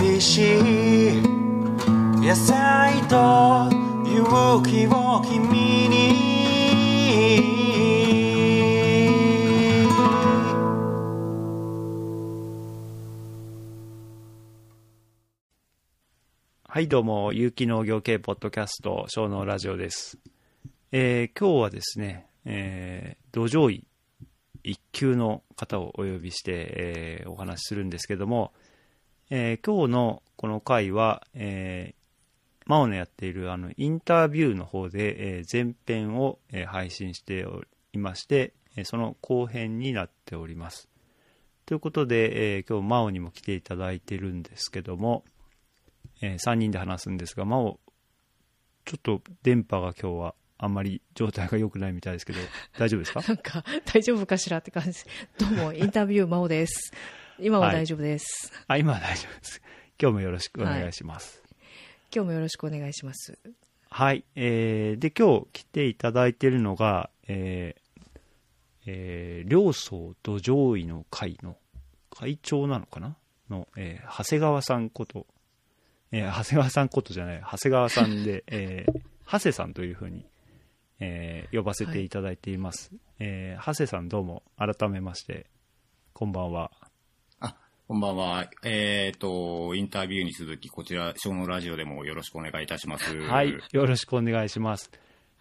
美味しい野菜と勇気を君にはい、どうも、有機農業系ポッドキャスト、小農ラジオです。えー今日はですね、えー土壌医一級の方をお呼びして、えーお話しするんですけども、えー今日のこの回は、えー、マオのやっているあのインタビューの方で、えー前編を、えー配信しておりまして、えーその後編になっております。ということで、えー今日マオにも来ていただいてるんですけども、え3人で話すんですが、まお、ちょっと電波が今日はあんまり状態が良くないみたいですけど、大丈夫ですか？なんか、大丈夫かしらって感じ。どうも、インタビュー、真央です。今は大丈夫です。あ、今は大丈夫です。今日もよろしくお願いします。今日もよろしくお願いします。はい。えー、で、今日来ていただいているのが、えー、えー、両層土壌医の会の会長なのかな？の、えー長谷川さんこと、えー長谷川さんことじゃない、長谷川さんで、えー、長谷さんというふうに、えー呼ばせていただいています。えー長谷さんどうも改めまして、こんばんは。あ、こんばんは。えっ、と、インタビューに続き、こちら、小のラジオでもよろしくお願いいたします。はい、よろしくお願いします。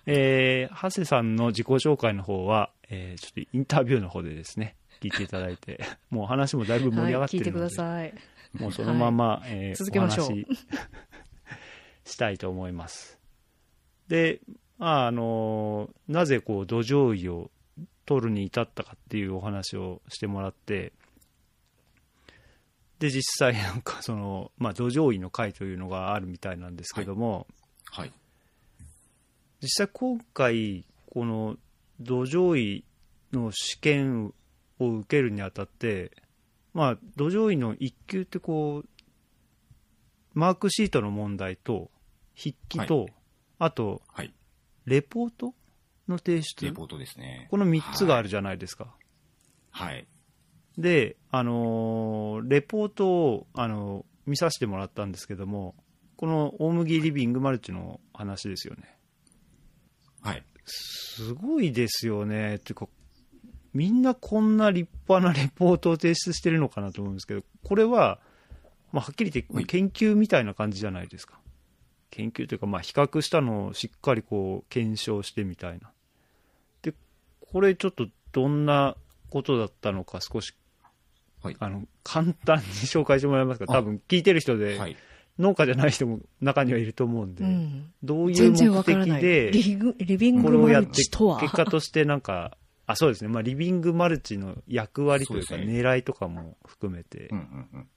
えー、長谷さんの自己紹介の方は、えーちょっとインタビューの方でですね、聞いていただいて、もう話もだいぶ盛り上がはい、聞いてくってるので、ださい。もうそのまま、えー続けましょうお話し したいと思います。で、まあ、あのなぜこう土壌医を取るに至ったかっていうお話をしてもらって、で、実際なんかその、まあ、土壌医の会というのがあるみたいなんですけども、はい。実際今回この土壌医の試験を受けるにあたってまあ土壌医の1級ってこうマークシートの問題と筆記と、あとはい。レポートの提出？レポートですね。この3つがあるじゃないですか、はい。であのーレポートを、あのー見させてもらったんですけどもこの大麦リビングマルチの話ですよねはい。すごいですよね。っていうか、みんなこんな立派なレポートを提出してるのかなと思うんですけど、これは、まあ、はっきり言ってはい研究みたいな感じじゃないですか。研究というか、まあ、比較したのをしっかりこう、検証してみたいな。で、これちょっとどんなことだったのか少し、はい。あの、簡単に紹介してもらえますか？多分聞いてる人で、はい。農家じゃない人も中にはいると思うんで、うん。どういう目。的で、リグリビングマルこれをやって、チとは。結果としてなんか、あ、そうですね。まあ、リビングマルチの役割というか、狙いとかも含めて。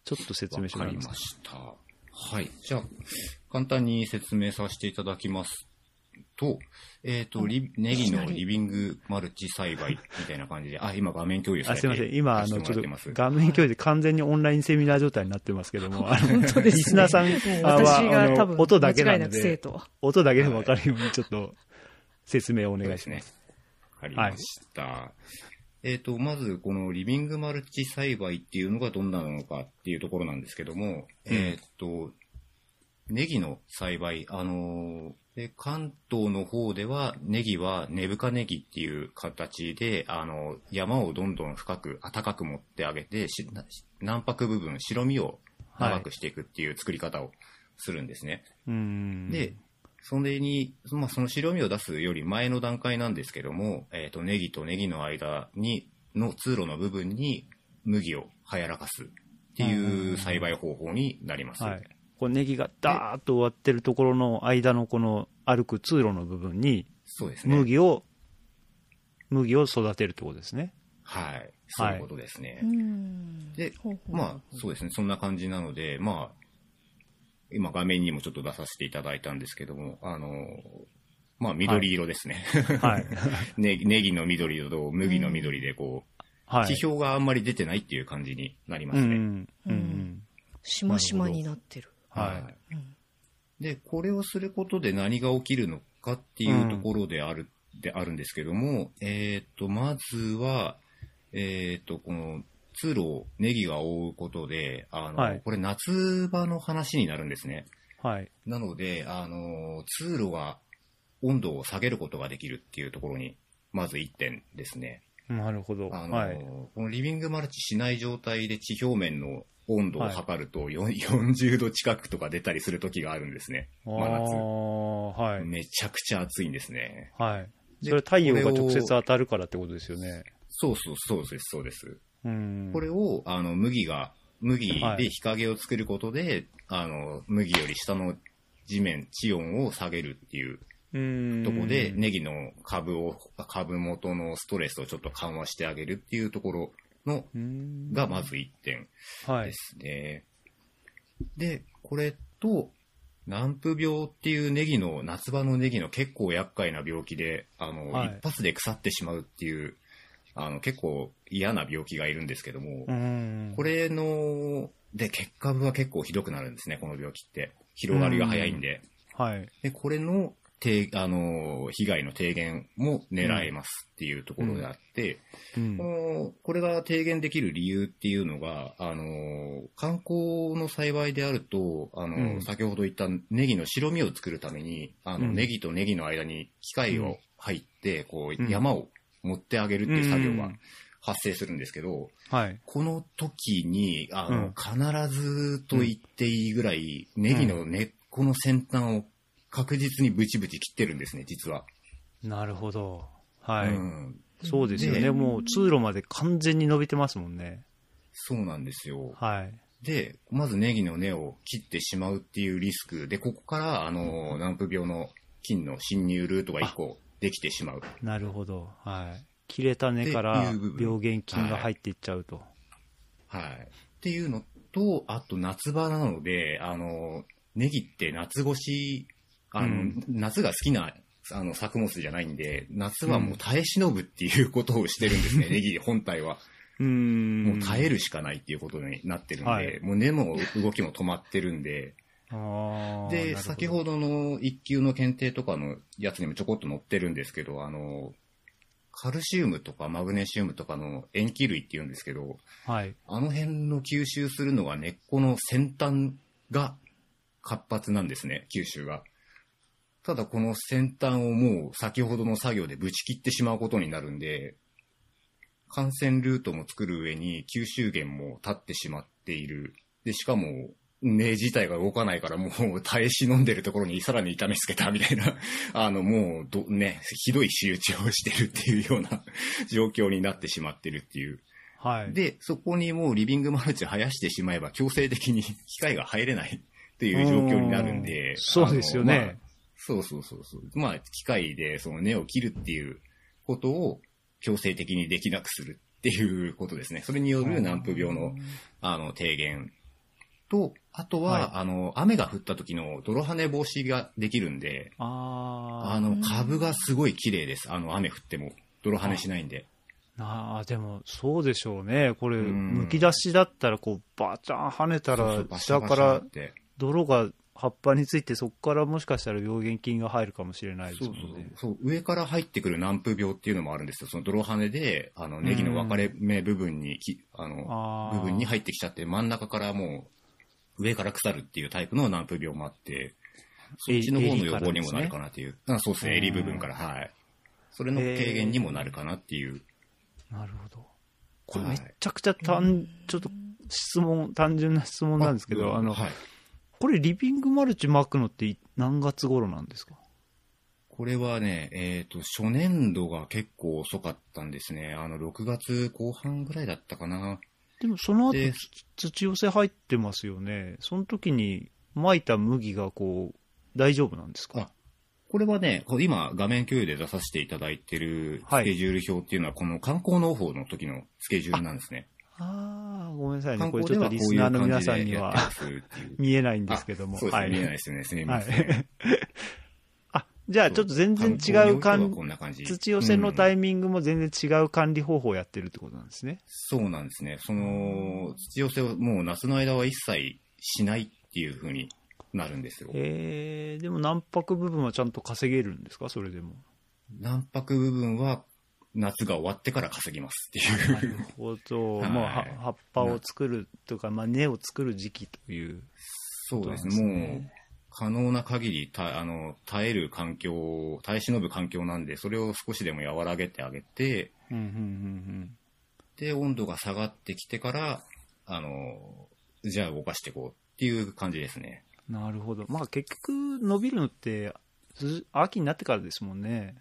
ちょっと説明してもらえますか？わかりました。はい。じゃあ、簡単に説明させていただきますと、えっ、と、リネギのリビングマルチ栽培みたいな感じで、あ、今画面共有さあ、れてすいません。今、あの、ちょっと画面共有で完全にオンラインセミナー状態になってますけども、あの、本当ですねリスナーさんは、私あの、が多分、音だけなので、徒。音だけでもわかるようにちょっと説明をお願いします。わかりました。えっ、と、まず、このリビングマルチ栽培っていうのがどんなのかっていうところなんですけども、うんえっ、と、ネギの栽培、あのーで関東の方では、ネギは根深ネギっていう形で、あの、山をどんどん深く、暖かく持ってあげて、し軟白部分、白身を長くしていくっていう作り方をするんですね。うーん。で、それに、まあ、その白身を出すより前の段階なんですけども、えっ、と、ネギとネギの間に、の通路の部分に麦をはやらかすっていう栽培方法になります。はい。こうネギがダーッと終わってるところの間のこの歩く通路の部分に、そうですね。麦を、麦を育てるってことですね。はい。そういうことですね。うん。でほうほうまあ、そうですね。そんな感じなので、まあ、今画面にもちょっと出させていただいたんですけども、あの、まあ、緑色ですね。はい。ネ ギネギの緑と麦の緑で、こう、はい。地表があんまり出てないっていう感じになりますね。ん。うんうん。しましまになってる。はい。うんで、これをすることで何が起きるのかっていうところである、であるんですけども、えっ、と、まずは、えっ、と、この通路をネギが覆うことで、あの、はいこれ夏場の話になるんですね。はい。なので、あの、通路が温度を下げることができるっていうところに、まず1点ですね。なるほど。あの、はい。このリビングマルチしない状態で地表面の温度を測ると、よん40度近くとか出たりする時があるんですね。あ真夏。あ、はい。めちゃくちゃ暑いんですね。はい。でそれ太陽が直接当たるからってことですよね。そうそう、そうです、そうです。うん。これを、あの、麦が、麦はいで日陰を作ることで、あの、麦より下の地面、地温を下げるっていううん。とこで、ネギの株を、株元のストレスをちょっと緩和してあげるっていうところの、うんがまず1点はいで。すね。で、これと、南部病っていうネギの、夏場のネギの結構厄介な病気で、あの、はい一発で腐ってしまうっていう、あの、結構嫌な病気がいるんですけども、うん。これの、で、結果部は結構ひどくなるんですね、この病気って。広がりが早いんで。はい。で、これの、低あの、被害の低減も狙えますっていうところであって、うん。この、これが低減できる理由っていうのが、あの、観光の栽培であると、あの、うん。先ほど言ったネギの白身を作るために、あの、うん。ネギとネギの間に機械を入って、こう山を持ってあげるっていう作業がうん。発生するんですけど、はい。この時に、あの、うん。必ずと言っていいぐらい、ネギの根っこの先端を確実にブチブチ切ってるんですね、実は。なるほど。はい。うん。そうですよね。でもう通路まで完全に伸びてますもんね。そうなんですよ。はい。で、まずネギの根を切ってしまうっていうリスク。で、ここから、あの、南部病の菌の侵入ルートが一個できてしまう。なるほど。はい。切れた根から病原菌が入っていっちゃうと。はい。っていうのと、あと夏場なので、あの、ネギって夏越し、あの、うん夏が好きな、あの、作物じゃないんで、夏はもう耐え忍ぶっていうことをしてるんですね、ネギ本体は。うーん。もう耐えるしかないっていうことになってるんで、はいもう根も動きも止まってるんで、で、先ほどの一級の検定とかのやつにもちょこっと載ってるんですけど、あの、カルシウムとかマグネシウムとかの塩基類って言うんですけど、はい。あの辺の吸収するのが根っこの先端が活発なんですね、吸収が。ただこの先端をもう先ほどの作業でぶち切ってしまうことになるんで、感染ルートも作る上に吸収源も立ってしまっている。で、しかも、根自体が動かないからもう耐え忍んでるところにさらに痛めつけたみたいな、あのもうど、ね、ひどい仕打ちをしてるっていうような 状況になってしまってるっていう。はい。で、そこにもうリビングマルチ生やしてしまえば強制的に機械が入れないっていう状況になるんでう。そうですよねそうそうそうそう。まあ、機械でその根を切るっていうことを強制的にできなくするっていうことですね。それによる南部病の、あの、低減と、あとは、はいあの、雨が降った時の泥跳ね防止ができるんで、ああの、株がすごい綺麗です。あの、雨降っても。泥跳ねしないんで。ああ、でも、そうでしょうね。これ、うんむき出しだったら、こう、バチャン跳ねたら下からて。泥が葉っぱについて、そこからもしかしたら病原菌が入るかもしれないですそうそう。もんね。そう。上から入ってくる南風病っていう。のもあるんですよ。その泥跳ねで、あの、ネギの分かれ目部分に、あの、部分に入ってきちゃって、真ん中からもう、上から腐るっていう。タイプの南風病もあって、そっちの方の予防にもなるかなっていう。あそう。ですね、襟部分から、はい。それの軽減にもなるかなっていう。なるほど。これめちゃくちゃ単、ちょっと質問、単純な質問なんですけど、あの、はい。これリビングマルチ巻くのってい何月頃なんですか？これはね、えっ、と、初年度が結構遅かったんですね。あの、6月後半ぐらいだったかな。でもその後土寄せ入ってますよね。その時に巻いた麦がこう、大丈夫なんですか？あこれはね、今画面共有で出させていただいてるはいスケジュール表っていうのは、この観光農法の時のスケジュールなんですね。ああ、ごめんなさいね。観これちょっとリスナーの皆さんには。見えないんですけども。あそうですね、はい見えないですよね。すみはません。い。あ、じゃあちょっと全然違う管こんな感じ土寄せのタうんイミングも全然違う管理方法をやってるってことなんですね。そうなんですね。その、土寄せをもう夏の間は一切しないっていう風になるんですよ。えー、でも軟白部分はちゃんと稼げるんですか？それでも。卵白部分は、夏が終わってから稼ぎますってなるいう。ほど。はいまあ、は葉っぱを作るとか、まあ、根を作る時期という。そうですそうなんね。ですねもう、可能な限りたあの耐える環境、耐え忍ぶ環境なんで、それを少しでも和らげてあげて、うん、うん、うん、で、温度が下がってきてから、あの、じゃあ動かしていこうっていう感じですね。うん。なるほど。まあ、結局、伸びるのって、ず秋になってからですもんね。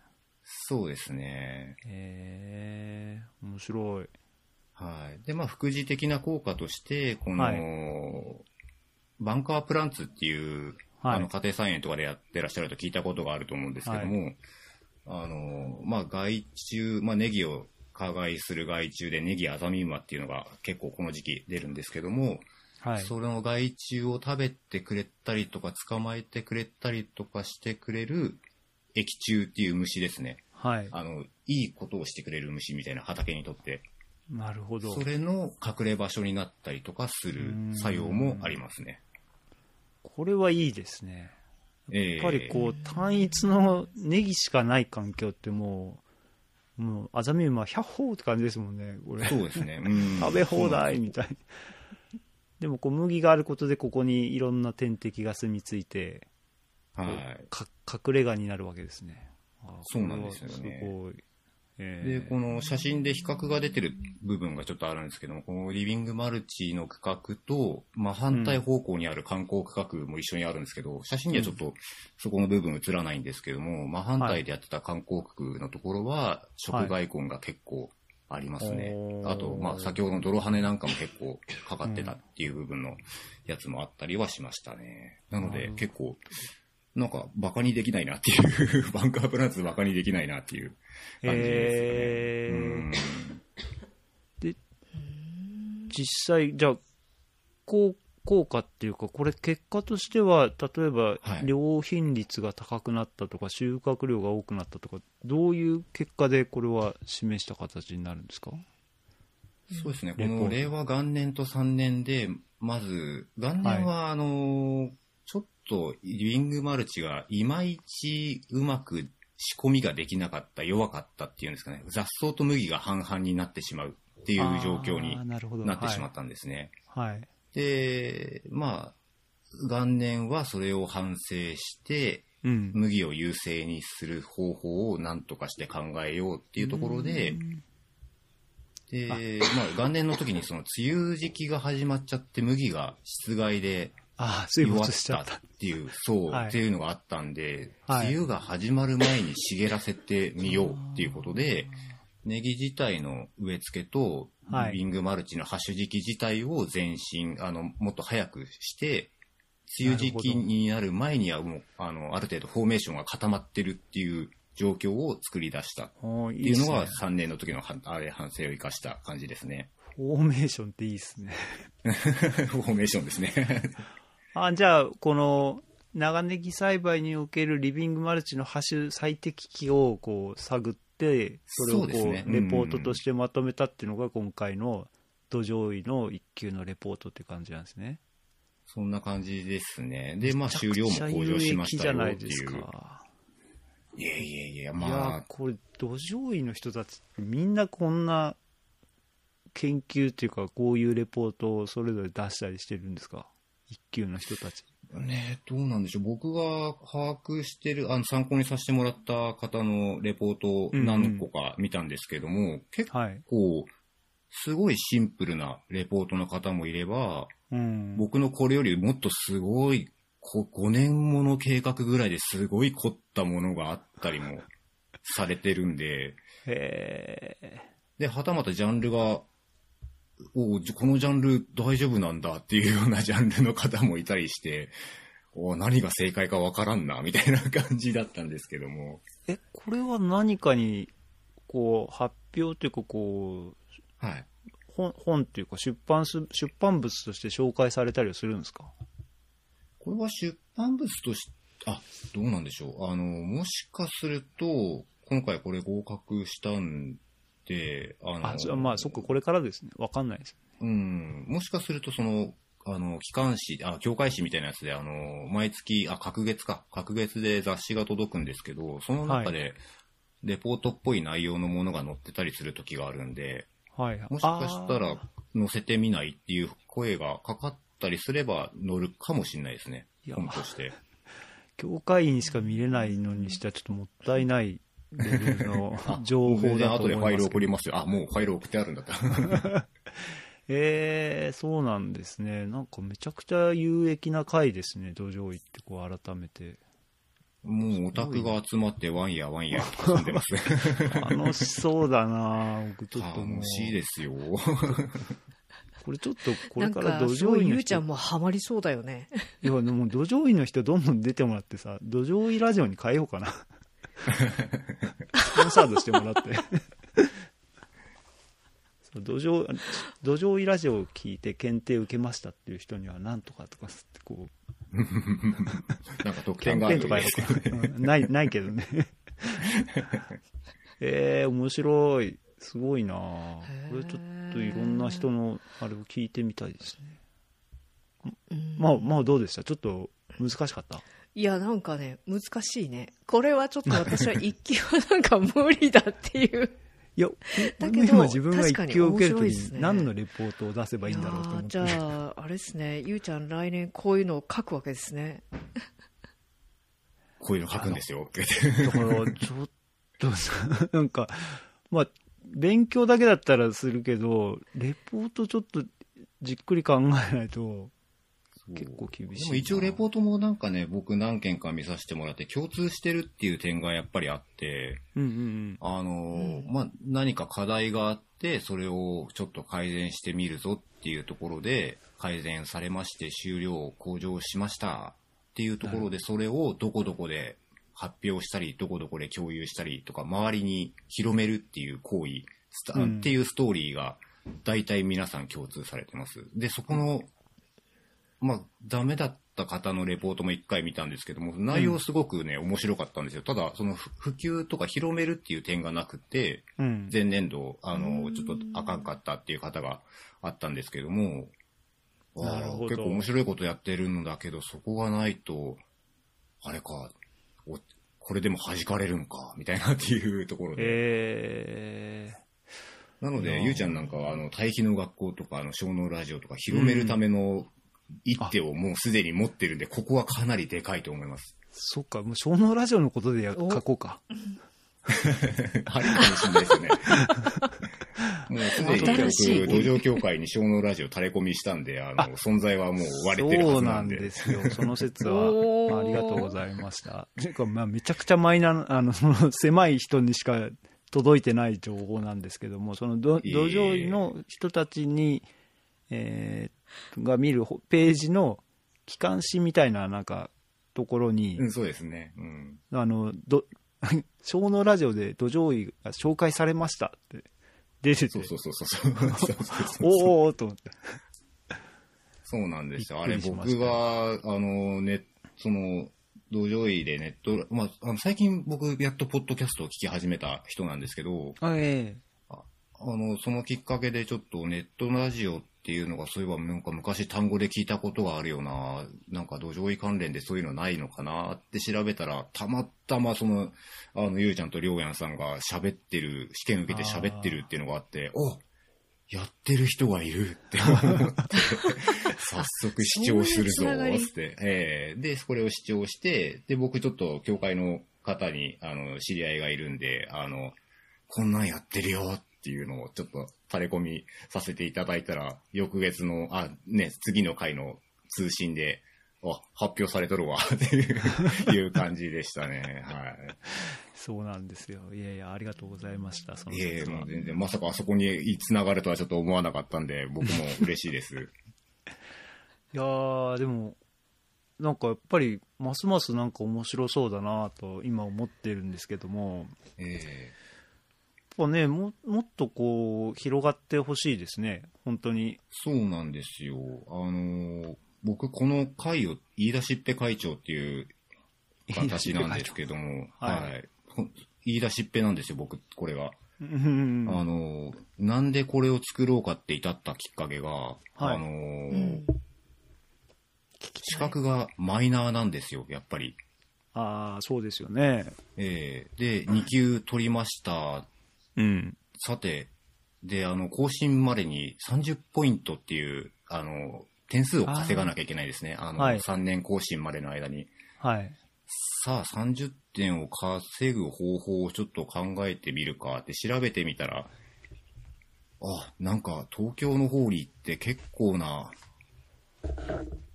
そうですね。へえー、面白い。はい。で、まあ、副次的な効果として、この、はいバンカープランツっていう、はいあの、家庭菜園とかでやってらっしゃると聞いたことがあると思うんですけども、あの、まあ、害虫、まあ、ネギを加害する害虫でネギアザミウマっていうのが結構この時期出るんですけども、はい。その害虫を食べてくれたりとか捕まえてくれたりとかしてくれる益虫っていう虫ですね。はい。あの、いいことをしてくれる虫みたいな畑にとって。なるほど。それの隠れ場所になったりとかする作用もありますね。これはいいですね。ややっぱりこう、単一のネギしかない環境ってもう、もう、アザミウマ100歩って感じですもんね、これ。そうですね。うん 食べ放題みたいな。でもこう麦があることでここにいろんな天敵が住み着いて、はい。か隠れ家になるわけですね。あそうなんですよね。えで、ーこの写真で比較が出てる部分がちょっとあるんですけども、このリビングマルチの区画と、まあ、反対方向にある観光区画も一緒にあるんですけど、写真にはちょっとそこの部分映らないんですけども、まあ、反対でやってた観光区のところは、食外根が結構ありますね。おーあと、まあ、先ほどの泥跳ねなんかも結構かかってたっていう部分のやつもあったりはしましたね。なので結構、なんかバカにできないなっていう、バンカープランツバカにできないなっていう感じですよね。うん。実際、じゃあ、こう、効果っていうか、これ結果としては、例えばは、い。良品率が高くなったとか、収穫量が多くなったとか、どういう結果でこれは示した形になるんですか？そうですね。この令和元年と3年で、まず、元年は、あの、とリビングマルチがいまいちうまく仕込みができなかった、弱かったっていうんですかね。雑草と麦が半々になってしまうっていう状況になってしまったんですね。はい。で、まあ、元年はそれを反省して、うん。麦を優勢にする方法を何とかして考えようっていうところで、で、まあ、元年の時にその梅雨時期が始まっちゃって麦が室外でああ、水没しちゃったたっ。ていう、そう、はいっていうのがあったんで、はい梅雨が始まる前に茂らせてみようっていうことで、ネギ自体の植え付けと、はいリビングマルチのハッシュ時期自体を前進、あの、もっと早くして、梅雨時期になる前にはもう、あの、ある程度フォーメーションが固まってるっていう状況を作り出したっていうのがいいっすね3年の時のはあれ反省を生かした感じですね。フォーメーションっていいですね。フォーメーションですね。あ、じゃあ、この、長ネギ栽培におけるリビングマルチのハッシュ最適期をこう探って、それをこうレポートとしてまとめたっていうのが今回の土壌医の一級のレポートって感じなんですね。そんな感じですね。で、まあ、収量も向上しましたよっていう。か。いやいやいや、まあ、これ土壌医の人たちみんなこんな研究っていうかこういうレポートをそれぞれ出したりしてるんですか？一級の人たち。ね、どうなんでしょう。僕が把握してる、あの、参考にさせてもらった方のレポートを何個か見たんですけども、結はい。構、すごいシンプルなレポートの方もいれば、うん。僕のこれよりもっとすごい、こ5年もの計画ぐらいですごい凝ったものがあったりもされてるんで、へえ。で、はたまたジャンルが、おこのジャンル大丈夫なんだっていうようなジャンルの方もいたりして、お何が正解かわからんな、みたいな感じだったんですけども。え、これは何かに、こう、発表というか、こう、はい。本、本っていうか、出版す、出版物として紹介されたりはするんですか？これは出版物とし、あ、どうなんでしょう。あの、もしかすると、今回これ合格したんで、あの、あ、じゃあまあ、そっか、これからですね。わかんないです。うん、もしかするとその、あの、機関誌、あ、教会誌みたいなやつで、あの、毎月、あ、隔月か、隔月で雑誌が届くんですけど、その中で、レポートっぽい内容のものが載ってたりする時があるんで、はい。もしかしたらあ載せてみないっていう声がかかったりすれば載るかもしれないですね本として。ー、教会員しか見れないのにしてはちょっともったいないの 情報だと後でファイル。送りますよ。あ、もうファイル送ってあるんだった。えー、そうなんですね。なんかめちゃくちゃ有益な回ですね、土壌行ってこう改めて。もうオタクが集まってワンやワンやと遊んでます。楽しそうだな僕ちょっともう楽、しいですよ。これちょっとこれから土壌医の人、ゆうちゃんもハマりそうだよね。いや、でも土壌医の人どんどん出てもらってさ、土壌医ラジオに変えようかな。スポンサードしてもらって。そう土壌、土壌医ラジオを聞いて検定受けましたっていう人にはなんとかとかつってこう、なんか特キャン典があるとかない、ないけどね。えー、面白い。すごいなこれちょっといろんな人のあれを聞いてみたいですね。うんまあ、まあどうでした？ちょっと難しかった？いや、なんかね、難しいね。これはちょっと私は一級はなんか無理だっていう。いや、だけど今自分が一級を受けるとき確かに面白いですねに何のレポートを出せばいいんだろうと思って。じゃあ、あれですね、ゆうちゃん来年こういうのを書くわけですね。こういうの書くんですよ。だから、ちょっとさ、なんか、まあ、勉強だけだったらするけど、レポートちょっとじっくり考えないと、結構厳しいな。でも一応レポートもなんかね、僕何件か見させてもらって共通してるっていう点がやっぱりあって、うんうんうん。あのーうんまあ、何か課題があって、それをちょっと改善してみるぞっていうところで、改善されまして終了、向上しましたっていうところで、それをどこどこで発表したり、どこどこで共有したりとか、周りに広めるっていう行為、うんっていうストーリーが、大体皆さん共通されてます。で、そこの、まあ、ダメだった方のレポートも一回見たんですけども、内容すごくね、面白かったんですよ。ただ、そのふ普及とか広めるっていう点がなくて、うん。前年度、あの、ちょっとあかんかったっていう方があったんですけども、あーなるほど結構面白いことやってるんだけど、そこがないと、あれか、おこれでも弾かれるんか、みたいなっていうところで。えなので、ゆうちゃんなんかは、あの、大気の学校とか、あの、小脳ラジオとか広めるための一手をもうすでに持ってるんで、ここはかなりでかいと思います。ー、そっか、もう小脳ラジオのことでやお書こうか。あるかもしれないですよね。もうすでに僕、土壌協会に小脳ラジオ垂れ込みしたんで、あの、存在はもう割れてるはそうなずなんんで。ですよ。その説は、まあありがとうございました。ていうか、まあ、めちゃくちゃマイナーな、あの、そ の狭い人にしか届いてない情報なんですけども、その土壌医の人たちに、えーが見るほページの機関誌みたいな、なんか、ところに、うん、そうですね。うん。あの、ど、小脳ラジオで土壌医が紹介されましたって出てて、そうそうそうそう。おーおーと思って。そうなんですよ。あれ、僕が、あの、ね、その、土壌医でネット、まあ、あの最近僕、やっとポッドキャストを聞き始めた人なんですけど、あえあの、そのきっかけでちょっとネットラジオっていうのが、そういえばなんか昔単語で聞いたことがあるよな、なんか土壌医関連でそういうのないのかなって調べたら、たまたまその、あの、ゆうちゃんとりょうやんさんが喋ってる、試験受けて喋ってるっていうのがあって、おやってる人がいるって。思って、早速視聴するぞ、って。ええ。で、これを視聴して、で、僕ちょっと教会の方に、あの、知り合いがいるんで、あの、こんなんやってるよっていうのをちょっと垂れ込みさせていただいたら、翌月の、あ、ね、次の回の通信で、あ、発表されとるわ っていう感じでしたね。はそうなんですよ。いやいや、ありがとうございました。そのい。いえいえ、説はもう全然、まさかあそこに繋がるとはちょっと思わなかったんで、僕も嬉しいです。いやー、でも、なんかやっぱり、ますますなんか面白そうだなと今思ってるんですけども、ええやっぱね、ももっとこう、広がってほしいですね。本当に。そうなんですよ。あのー僕この会を、言い出しっぺ会長っていう形なんですけども、は いはい。言い出しっぺなんですよ、僕、これが。うんあの、なんでこれを作ろうかって至ったきっかけが、はいあの、うん。資格がマイナーなんですよ、やっぱり。ああ、そうですよね。ええで、2級取りました。うん。さて、で、あの、更新までに30ポイントっていう、あの、点数を稼がなきゃいけないですね。あの、はい3年更新までの間に。はい。さあ、30点を稼ぐ方法をちょっと考えてみるかって調べてみたら、あ、なんか東京の方に行って結構な、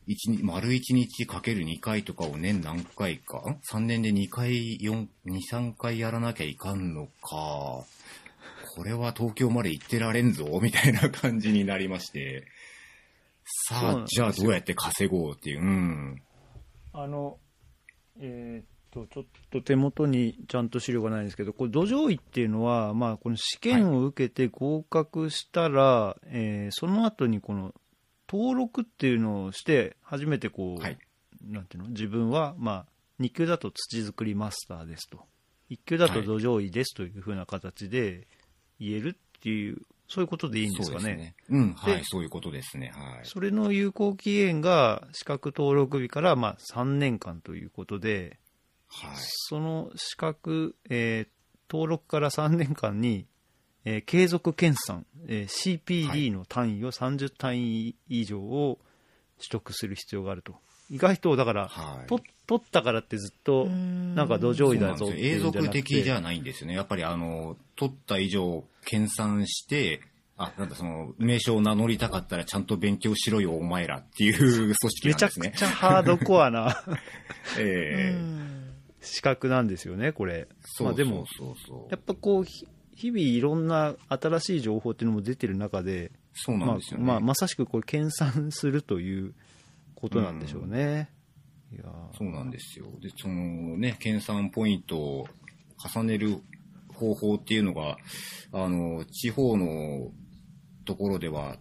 一日、丸1日かける2回とかを年何回か、ん ?3 年で2回、4、2、3回やらなきゃいかんのか。これは東京まで行ってられんぞ、みたいな感じになりまして。さあじゃあどうやって稼ごうっていう、うん。あの、えーっと、ちょっと手元にちゃんと資料がないんですけど、これ、土壌医っていうのは、まあ、この試験を受けて合格したら、えーその後にこの、登録っていうのをして、初めてこう、はい。なんていうの、自分は、まあ、2級だと土作りマスターですと、1級だと土壌医ですというふうな形で言えるっていう、そういうことでいいんですかね。そうですね。うん、はいで、そういうことですね。はい。それの有効期限が資格登録日からまあ3年間ということで、はい。その資格、えー登録から3年間に、えー継続研鑽、えーはい CPD の単位を30単位以上を取得する必要があると。意外と、だから、はい。と取ったからってずっと、んなんか土壌医だぞ永うんじゃなくて続的じゃないんですよね。やっぱりあの、取った以上、研鑽して、あ、なんだその、名称を名乗りたかったらちゃんと勉強しろよ、お前らっていう組織めちゃくなんですね。ちゃハードコアな ええ資格なんですよね、これ。そうまあでも、そうそうやっぱこう、ひ日々いろんな新しい情報っていうのも出てる中で、そうなんですよね。まあ、まあ、まさしくこれ、研鑽するということなんでしょうね。いやーそうなんですよ。で、そのね、研鑽ポイントを重ねる方法っていうのが、あの、地方のところでは、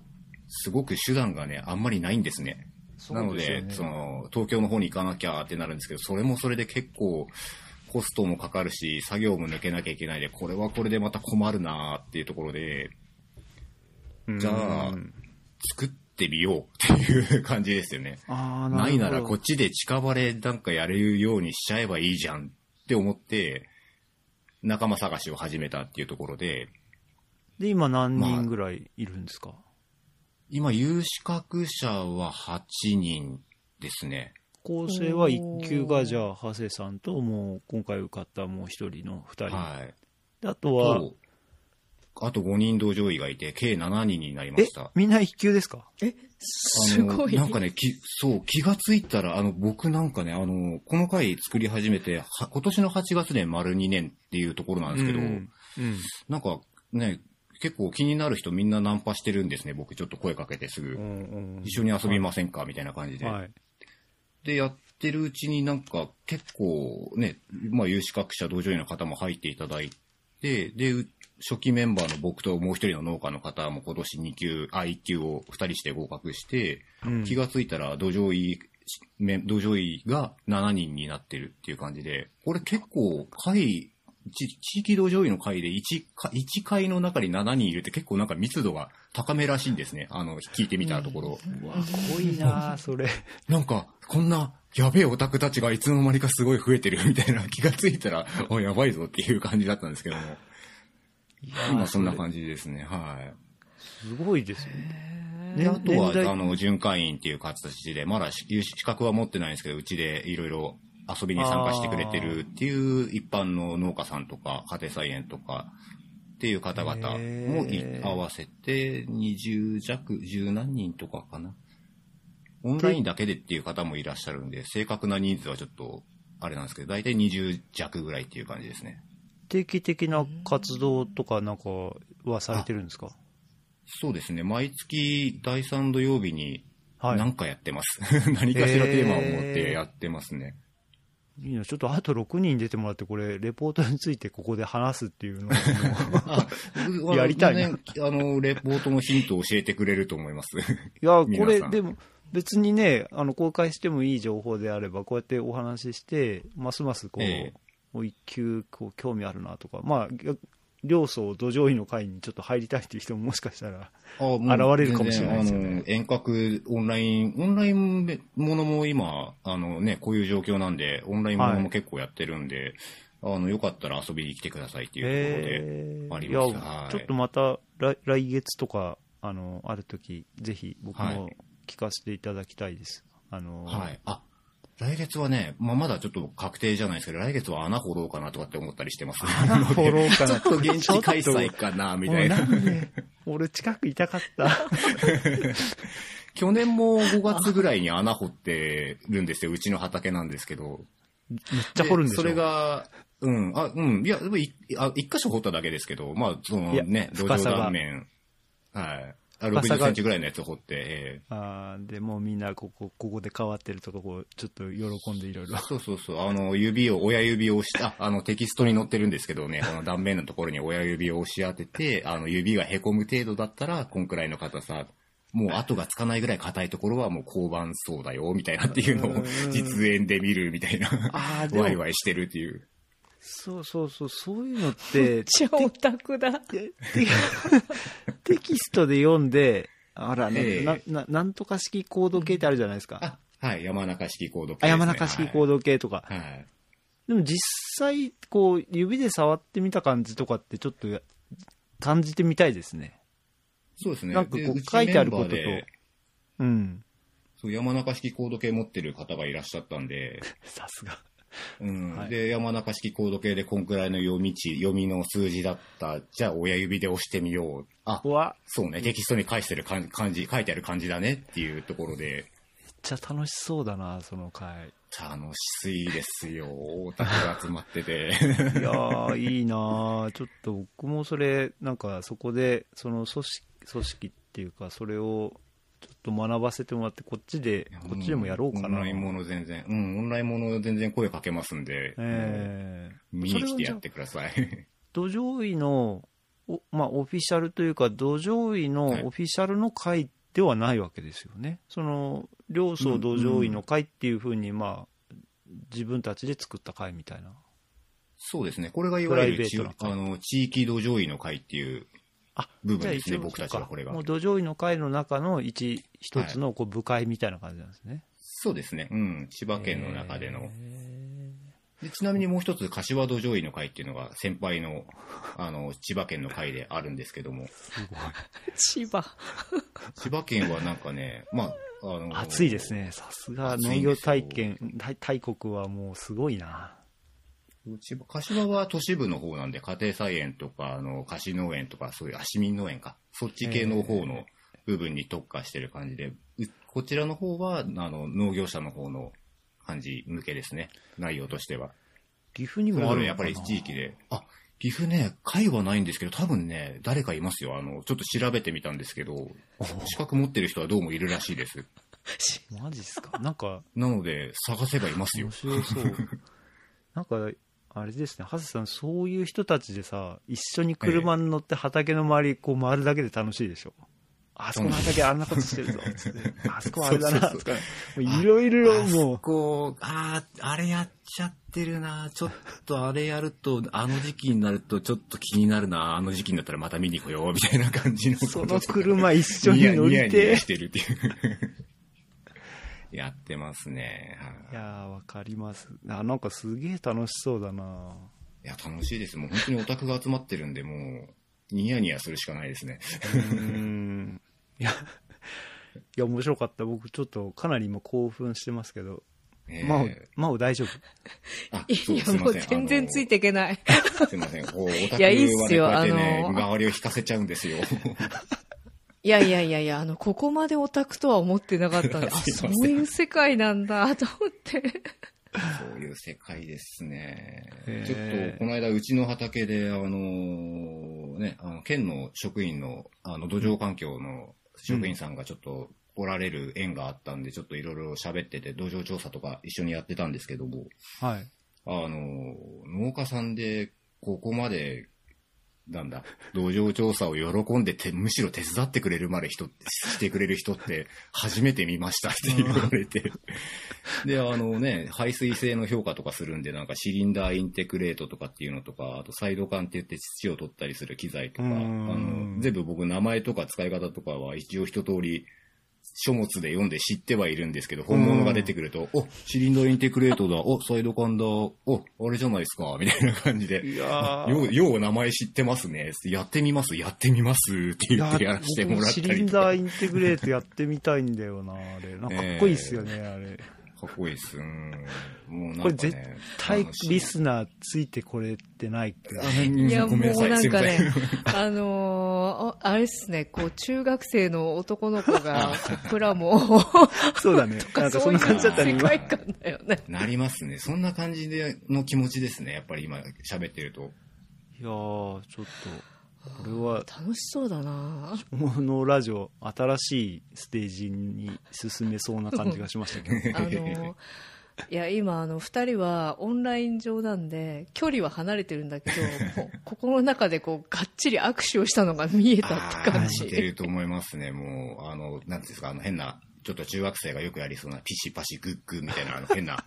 すごく手段がね、あんまりないんですね。なので、その、東京の方に行かなきゃってなるんですけど、それもそれで結構、コストもかかるし、作業も抜けなきゃいけないで、これはこれでまた困るなっていうところで、じゃあうん作ってみようっていう感じですよね。あーないならこっちで近場でなんかやれるようにしちゃえばいいじゃんって思って、仲間探しを始めたっていうところで、で、今何人ぐらいいるんですか、今有資格者は8人ですね。構成は1級がじゃあ、長谷さんと、もう今回受かったもう一人の2人。はい。であとは、と、あと5人同乗員がいて、計7人になりまえした。、みんな1級ですか？え、あすごい。のなんかね、き、そう、気がついたら、あの、僕なんかね、あの、この回作り始めて、は今年の8月で丸2年っていうところなんですけど、うんうんなんかね、結構気になる人みんなナンパしてるんですね。僕ちょっと声かけてすぐ。うんうん一緒に遊びませんかみたいな感じで。はい。で、やってるうちになんか結構ね、まあ有資格者、同乗員の方も入っていただいて、で、う初期メンバーの僕ともう一人の農家の方も今年2級、あ、1級を2人して合格して、うん気がついたら土壌医、め土壌医が7人になってるっていう感じで、これ結構会、ち地域土壌医の会で 1, か1会の中に7人いるって結構なんか密度が高めらしいんですね。あの、聞いてみたところ。うわ、濃いなそれ。なんか、こんな、やべえオタクたちがいつの間にかすごい増えてるみたいな気がついたら、おやばいぞっていう感じだったんですけども。今そんな感じですね。はい。すごいですよね。で、あとは、あの、巡回員っていう形で、まだ有資格は持ってないんですけど、うちでいろいろ遊びに参加してくれてるっていう一般の農家さんとか、家庭菜園とか、っていう方々も合わせて20弱、10何人とかかな。オンラインだけでっていう方もいらっしゃるんで、正確な人数はちょっと、あれなんですけど、大体20弱ぐらいっていう感じですね。定期的な活動とかなんかはされてるんですか？そうですね。毎月第3土曜日にはい。なんかやってます。何かしらテーマを持ってやってますね。いいな、ちょっとあと6人出てもらって、これ、レポートについてここで話すっていうのをあ やりたいなねあの、レポートのヒントを教えてくれると思います。いや、これでも別にね、あの、公開してもいい情報であれば、こうやってお話しして、ますますこう、ええもう一級、こう、興味あるなとか、まあ、逆両層土壌医の会にちょっと入りたいっていう人ももしかしたら、現れるかもしれないですよね遠隔、オンライン、オンラインものも今、あのね、こういう状況なんで、オンラインものも結構やってるんで、あの、よかったら遊びに来てくださいっていうところで。えーいありますや、はいちょっとまた来来月とか、あの、ある時ぜひ僕もはい聞かせていただきたいです。あの、はい。あ、来月はね、まあ、まだちょっと確定じゃないですけど、来月は穴掘ろうかなとかって思ったりしてます。穴掘ろうかなちょっと現地開催かな、みたいな。俺近くいたかった。去年も5月ぐらいに穴掘ってるんですよ。うちの畑なんですけど。めっちゃ掘るんでしょそれが、うん、あ、うん、いや、でもいあ一箇所掘っただけですけど、まあ、そのね、土壌断面、はい。あ深さが60センチぐらいのやつを掘って、えあーでもうみんなここ、ここで変わってるとか、こう、ちょっと喜んでいろいろ。え。そうそうそう、あの、指を、親指を押し、あ、あの、テキストに載ってるんですけどね、この断面のところに親指を押し当てて、あの、指が凹む程度だったら、こんくらいの硬さ、もう跡がつかないぐらい硬いところはもう交番そうだよ、みたいなっていうのを実演で見るみたいな、ワイワイしてるっていう。そうそうそう、そういうのって、めっちゃオタクだ。テテキストで読んで、あら、ええな、な、なんとか式コード系ってあるじゃないですか。あ、はい、山中式コード系あ、ですね、山中式コード系とか。はい。はい。でも実際、こう、指で触ってみた感じとかってちょっとや感じてみたいですね。そうですね。なんかこう書いてあることとうん。そう、山中式コード系持ってる方がいらっしゃったんで、さすが。うんはいで、山中式コード系でこんくらいの読み値、読みの数字だった。じゃあ親指で押してみよう。あ、うわ、そうね、テキストに書いてる感漢字、書いてある感じだねっていうところで、めっちゃ楽しそうだな、その回。楽しいですよ。オタクが集まってて。いやー、いいなーちょっと僕もそれ、なんかそこで、その組織、組織っていうか、それをちょっと学ばせてもらって、こっちで、こっちでもやろうかな。オンラインもの全然、うん、オンラインもの全然声かけますんで、ええ見に来てやってください。土壌医の、おまあ、オフィシャルというか、土壌医のはいオフィシャルの会ではないわけですよね。その、両層土壌医の会っていうふうに、まあ、自分たちで作った会みたいな。そうですね。これがいわゆるあの地域土壌医の会っていうあ、部分ですね、僕たちはこれがも。う土壌医の会の中の一、一つのこう部会みたいな感じなんですね。そうですね。うん。千葉県の中での。へでちなみにもう一つ、柏土壌医の会っていうのが先輩の、あの、千葉県の会であるんですけども、ーすごい。千葉。千葉県はなんかね、まあ、あの、暑いですね。さすが農業体験、大大国はもうすごいな。千葉、柏は都市部の方なんで、家庭菜園とか、あの、菓子農園とか、そういう、あ、市民農園か。そっち系の方の部分に特化してる感じで、うこちらの方は、あの、農業者の方の感じ向けですね。内容としては。岐阜にもあるやっぱり地域で。あ、岐阜ね、会はないんですけど、多分ね、誰かいますよ。あの、ちょっと調べてみたんですけど、資格持ってる人はどうもいるらしいです。マジっすか？なんか、なので、探せばいますよ面。白そう。なんか、あれですね、ハセさん、そういう人たちでさ、一緒に車に乗って畑の周り、こう回るだけで楽しいでしょ？あそこの畑あんなことしてるぞ、つって。あそこはあれだな、とか。いろいろもう、こう、ああ、あれやっちゃってるな。ちょっとあれやると、あの時期になるとちょっと気になるな。あの時期になったらまた見に来よう、みたいな感じのそ。の車一緒に乗りニヤニヤニてヤし。てるっていう。やってますね。はいいやー、わかります。あ、なんかすげえ楽しそうだないや、楽しいです。もう本当にオタクが集まってるんで、もう、ニヤニヤするしかないですね。うーん。いや、いや、面白かった。僕、ちょっとかなり今興奮してますけど。えーまお、まお大丈夫？あ、いそうや、もう全然ついていけない。すいません。こう、オタクはね、いやいいっすよあの周りを引かせちゃうんですよ。いやいやいやいや、あの、ここまでオタクとは思ってなかったんで、あ、そういう世界なんだ、と思って。そういう世界ですねちょっと、この間、うちの畑で、あのね、あの、県の職員の、あの、土壌環境の職員さんがちょっと来られる縁があったんで、ちょっといろいろ喋ってて、土壌調査とか一緒にやってたんですけども、はい。あの、農家さんで、ここまで、なんだ、土壌調査を喜んでて、むしろ手伝ってくれるまで人、してくれる人って初めて見ましたって言われて。で、あのね、排水性の評価とかするんで、なんかシリンダーインテグレートとかっていうのとか、あとサイド管って言って土を取ったりする機材とか、あうんの、全部僕名前とか使い方とかは一応一通り書物で読んで知ってはいるんですけど、本物が出てくると、お、シリンダーインテグレートだ、お、サイド管だ、お、あれじゃないですか、みたいな感じで。いやー よう、よう名前知ってますね。やってみます、やってみますって言ってやらせてもらったシリン。ダーインテグレートやってみたいんだよな、あれ。なんかかっこいいっすよね、あれ。かっこいいっす。うん。もうなんか、ね、これ絶対リスナーついてこれってないって。いや、もうなんかねあのーああれっすね、こう、中学生の男の子が、プラモそうだね。なんかそんな感じだったね、今。世界観だよね。なりますね。そんな感じでの気持ちですね。やっぱり今喋ってると。いやー、ちょっと、これは、楽しそうだなこのラジオ、新しいステージに進めそうな感じがしましたけど。あの、いや、今、あの、二人はオンライン上なんで、距離は離れてるんだけど、こ うここの中でこう、がっちり握手をしたのが見えたってあ感あ、似てるじ。と思いますね。もう、あの、なんていうんですか、あの変な、ちょっと中学生がよくやりそうなピシパシグッグみたいな、あの変な、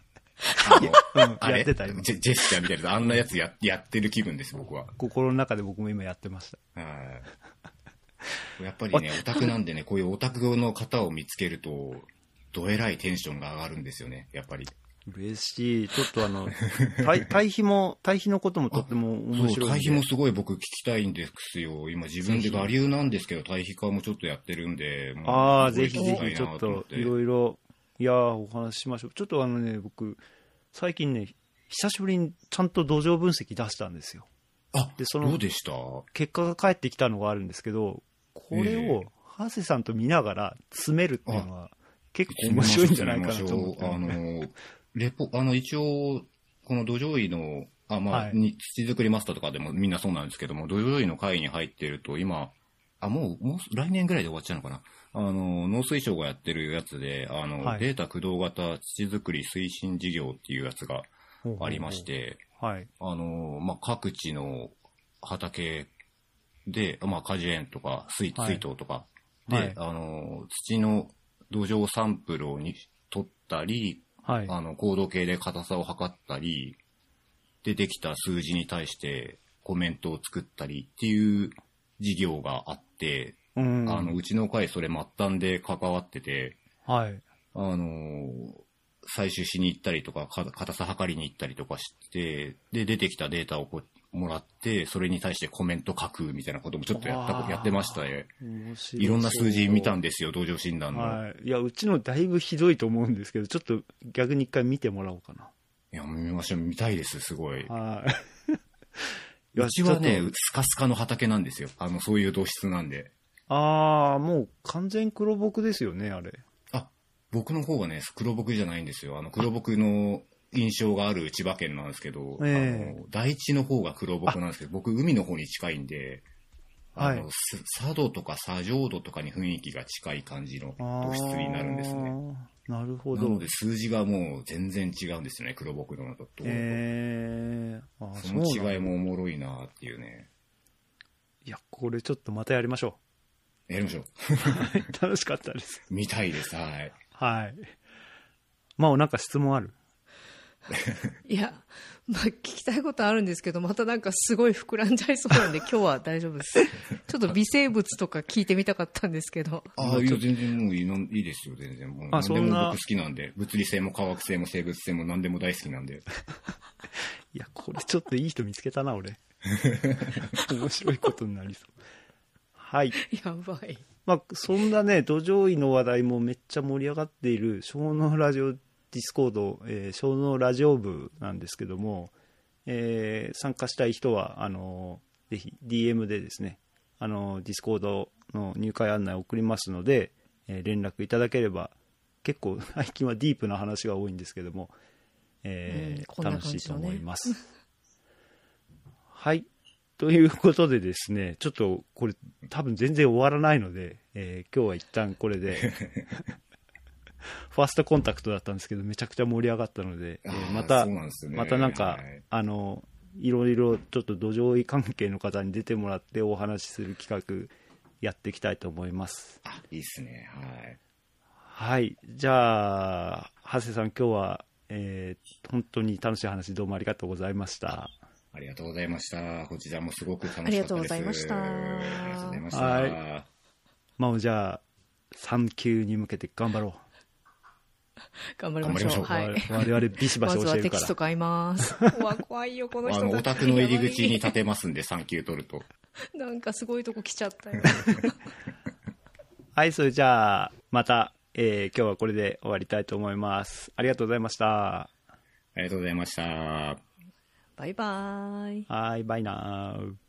あれ？やってた今ジェジェスチャーみたいな、あんなやつややってる気分です、僕は。心の中で僕も今やってました。はい。やっぱりね、オタクなんでね、こういうオタクの方を見つけると、どえらいテンションが上がるんですよね、やっぱり。嬉しい。ちょっとあの、対対比も、対比のこともとっても面白い。対比もすごい僕聞きたいんですよ。今自分で我流なんですけど、対比化もちょっとやってるんで。ああ、ぜひぜひ、ちょっといろいろ、いやー、お話ししましょう。ちょっとあのね、僕、最近ね、久しぶりにちゃんと土壌分析出したんですよ。あ、でそのどうでした？結果が返ってきたのがあるんですけど、これえを、ハセさんと見ながら詰めるっていうのは、結構面白いんじゃないかなと思って。あの、レポ、あの、一応、この土壌医の、あ、まあ、はいに土作りマスターとかでもみんなそうなんですけども、土壌医の会に入ってると、今、あ、もう、もう、来年ぐらいで終わっちゃうのかな？あの、農水省がやってるやつで、あの、はいデータ駆動型土作り推進事業っていうやつがありまし。て、はい。あの、まあ、各地の畑で、まあ、果樹園とか水、はい水筒とかで、はいあの、土の土壌サンプルをに取ったり、はい。あの、高度計で硬さを測ったり、でできた数字に対してコメントを作ったりっていう事業があって、うん。あの、うちの会それ末端で関わってて、はい。あの、採取しに行ったりとか、か硬さ測りに行ったりとかして、で、出てきたデータをこうもらって、それに対してコメント書くみたいなこともちょっとやったやってましたね。いろんな数字見たんでですよ、同情診断の。はい。いや、うちのだいぶひどいと思うんですけど、ちょっと逆に一回見てもらおうかな。いや、見ましょう、見たいです、すごい。はい。うちはねスカスカの畑なんですよ。あの、そういう土質なんで。とああ、もう完全黒木ですよね、あれ。あ、僕の方がね、黒木じゃないんですよ。あの、黒木の印象がある千葉県なんですけど、ええあの、大地の方が黒木なんですけど、僕、海の方に近いんで、あの、はいす佐渡とか佐浄土とかに雰囲気が近い感じの土質になるんですね。なるほどなので。数字がもう全然違うんですよね、黒木のと。えー、その違いもおもろいなっていうね。いや、これちょっとまたやりましょやりましょう。う。楽しかったです。見たいです、はい。はい。まあ、なんか質問ある？いや、まあ、聞きたいことあるんですけど、またなんかすごい膨らんじゃいそうなんで、今日は大丈夫です。ちょっと微生物とか聞いてみたかったんですけど。ああ、いや、全然もういいのいいですよ、全然。もうあ何でもそんな僕好きなんで。物理性も化学性も生物性も何でも大好きなんで。いや、これちょっといい人見つけたな、俺。面白いことになりそう。はい。やばい。まあ、そんなね、土壌医の話題もめっちゃ盛り上がっている、小脳ラジオディスコード、えー小農ラジオ部なんですけども、えー参加したい人は、あのーぜひ DM でですね、あのーディスコードの入会案内を送りますので、えー連絡いただければ、結構最近はディープな話が多いんですけども、えーうんこんな楽しいと思います。はい。ということでですね、ちょっとこれ多分全然終わらないので、えー今日は一旦これで、ファーストコンタクトだったんですけど、めちゃくちゃ盛り上がったので、えーまた、ねまたなんか、はいあの、いろいろちょっと土壌医関係の方に出てもらってお話しする企画やっていきたいと思います。あ、いいっすね。はい。はい。じゃあ、長谷さん今日は、えー本当に楽しい話どうもありがとうございました。ありがとうございました。こちらもすごく楽しかったです。ありがとうございましたありがとうございました。はまあじゃあ、3級に向けて頑張ろ 頑張りましょう。う。はい。我々ビシバまずシ教えるからはテキスト。買います。うわ、怖いよ、このあの、人たちお宅の入り口に立てますんで、3級取ると。なんかすごいとこ来ちゃったよ。はい、それじゃあ、また、えー今日はこれで終わりたいと思います。ありがとうございました。ありがとうございました。バイバイ。はい、バイナー。